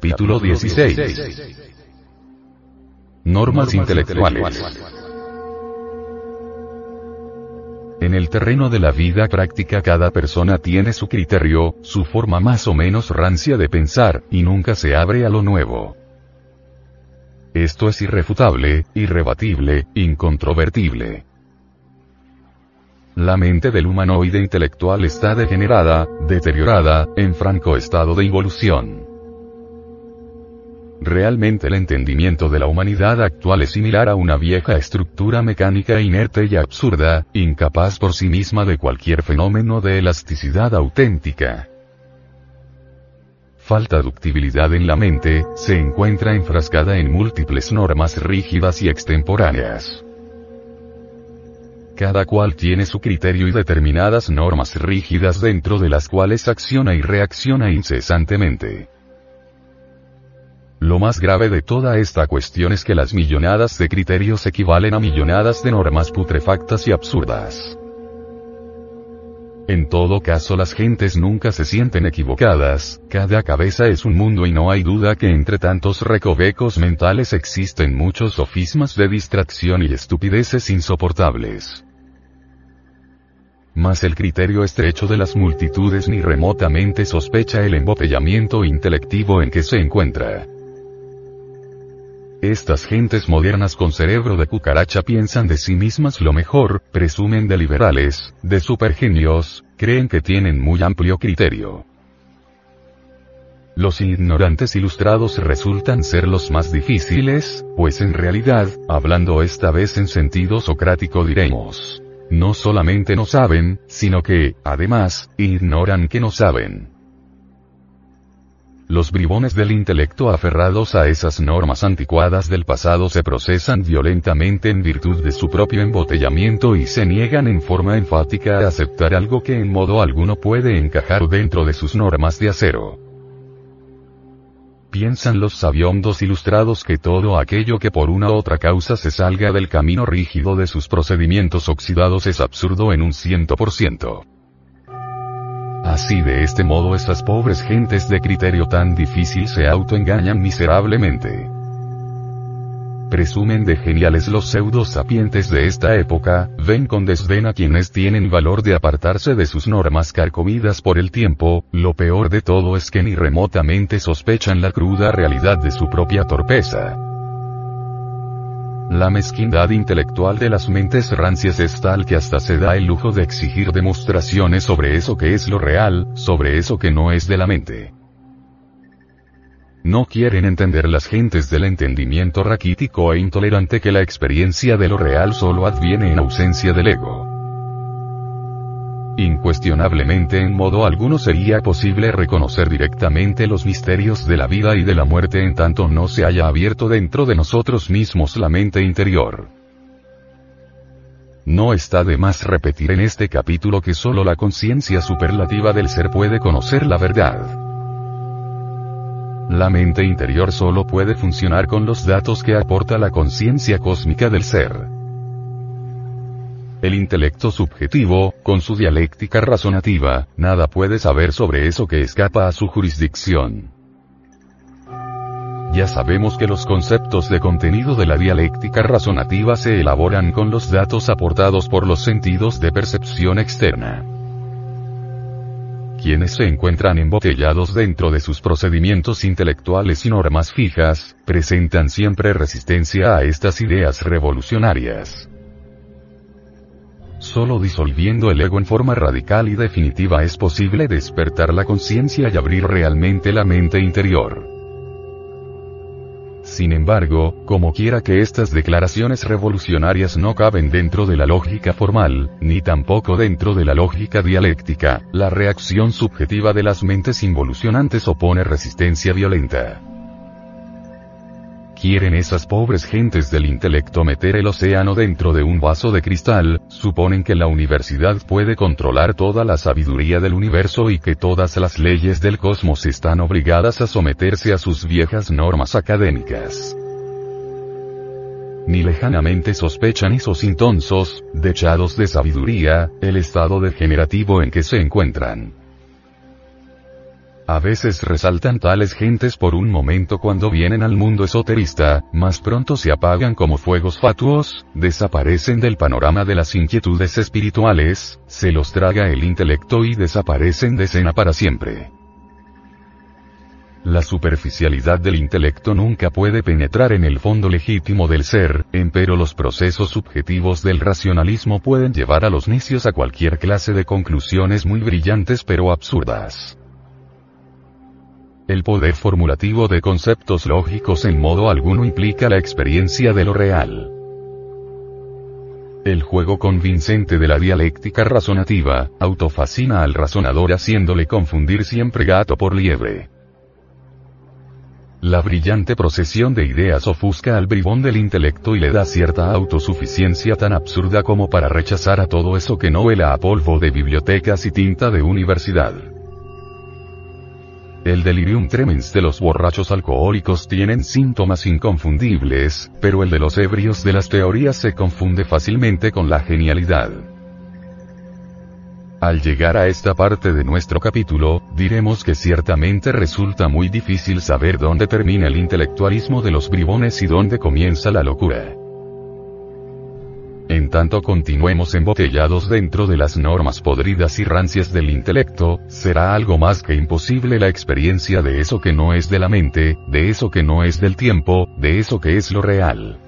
Capítulo 16. Normas intelectuales. En el terreno de la vida práctica cada persona tiene su criterio, su forma más o menos rancia de pensar, y nunca se abre a lo nuevo. Esto es irrefutable, irrebatible, incontrovertible. La mente del humanoide intelectual está degenerada, deteriorada, en franco estado de involución. Realmente el entendimiento de la humanidad actual es similar a una vieja estructura mecánica inerte y absurda, incapaz por sí misma de cualquier fenómeno de elasticidad auténtica. Falta ductibilidad en la mente, se encuentra enfrascada en múltiples normas rígidas y extemporáneas. Cada cual tiene su criterio y determinadas normas rígidas dentro de las cuales acciona y reacciona incesantemente. Lo más grave de toda esta cuestión es que las millonadas de criterios equivalen a millonadas de normas putrefactas y absurdas. En todo caso las gentes nunca se sienten equivocadas, cada cabeza es un mundo y no hay duda que entre tantos recovecos mentales existen muchos sofismas de distracción y estupideces insoportables. Mas el criterio estrecho de las multitudes ni remotamente sospecha el embotellamiento intelectivo en que se encuentra. Estas gentes modernas con cerebro de cucaracha piensan de sí mismas lo mejor, presumen de liberales, de supergenios, creen que tienen muy amplio criterio. Los ignorantes ilustrados resultan ser los más difíciles, pues en realidad, hablando esta vez en sentido socrático diremos, no solamente no saben, sino que, además, ignoran que no saben. Los bribones del intelecto aferrados a esas normas anticuadas del pasado se procesan violentamente en virtud de su propio embotellamiento y se niegan en forma enfática a aceptar algo que en modo alguno puede encajar dentro de sus normas de acero. Piensan los sabiondos ilustrados que todo aquello que por una u otra causa se salga del camino rígido de sus procedimientos oxidados es absurdo en un ciento por ciento. Así de este modo esas pobres gentes de criterio tan difícil se autoengañan miserablemente. Presumen de geniales los pseudo sapientes de esta época, ven con desdén a quienes tienen valor de apartarse de sus normas carcomidas por el tiempo, lo peor de todo es que ni remotamente sospechan la cruda realidad de su propia torpeza. La mezquindad intelectual de las mentes rancias es tal que hasta se da el lujo de exigir demostraciones sobre eso que es lo real, sobre eso que no es de la mente. No quieren entender las gentes del entendimiento raquítico e intolerante que la experiencia de lo real solo adviene en ausencia del ego. Incuestionablemente en modo alguno sería posible reconocer directamente los misterios de la vida y de la muerte en tanto no se haya abierto dentro de nosotros mismos la mente interior. No está de más repetir en este capítulo que solo la conciencia superlativa del ser puede conocer la verdad. La mente interior solo puede funcionar con los datos que aporta la conciencia cósmica del ser. El intelecto subjetivo, con su dialéctica razonativa, nada puede saber sobre eso que escapa a su jurisdicción. Ya sabemos que los conceptos de contenido de la dialéctica razonativa se elaboran con los datos aportados por los sentidos de percepción externa. Quienes se encuentran embotellados dentro de sus procedimientos intelectuales y normas fijas, presentan siempre resistencia a estas ideas revolucionarias. Solo disolviendo el ego en forma radical y definitiva es posible despertar la conciencia y abrir realmente la mente interior. Sin embargo, como quiera que estas declaraciones revolucionarias no caben dentro de la lógica formal, ni tampoco dentro de la lógica dialéctica, la reacción subjetiva de las mentes involucionantes opone resistencia violenta. Quieren esas pobres gentes del intelecto meter el océano dentro de un vaso de cristal, suponen que la universidad puede controlar toda la sabiduría del universo y que todas las leyes del cosmos están obligadas a someterse a sus viejas normas académicas. Ni lejanamente sospechan esos intonsos, dechados de sabiduría, el estado degenerativo en que se encuentran. A veces resaltan tales gentes por un momento cuando vienen al mundo esoterista, más pronto se apagan como fuegos fatuos, desaparecen del panorama de las inquietudes espirituales, se los traga el intelecto y desaparecen de escena para siempre. La superficialidad del intelecto nunca puede penetrar en el fondo legítimo del ser, empero los procesos subjetivos del racionalismo pueden llevar a los necios a cualquier clase de conclusiones muy brillantes pero absurdas. El poder formulativo de conceptos lógicos en modo alguno implica la experiencia de lo real. El juego convincente de la dialéctica razonativa, autofascina al razonador haciéndole confundir siempre gato por liebre. La brillante procesión de ideas ofusca al bribón del intelecto y le da cierta autosuficiencia tan absurda como para rechazar a todo eso que no huela a polvo de bibliotecas y tinta de universidad. El delirium tremens de los borrachos alcohólicos tienen síntomas inconfundibles, pero el de los ebrios de las teorías se confunde fácilmente con la genialidad. Al llegar a esta parte de nuestro capítulo, diremos que ciertamente resulta muy difícil saber dónde termina el intelectualismo de los bribones y dónde comienza la locura. En tanto continuemos embotellados dentro de las normas podridas y rancias del intelecto, será algo más que imposible la experiencia de eso que no es de la mente, de eso que no es del tiempo, de eso que es lo real.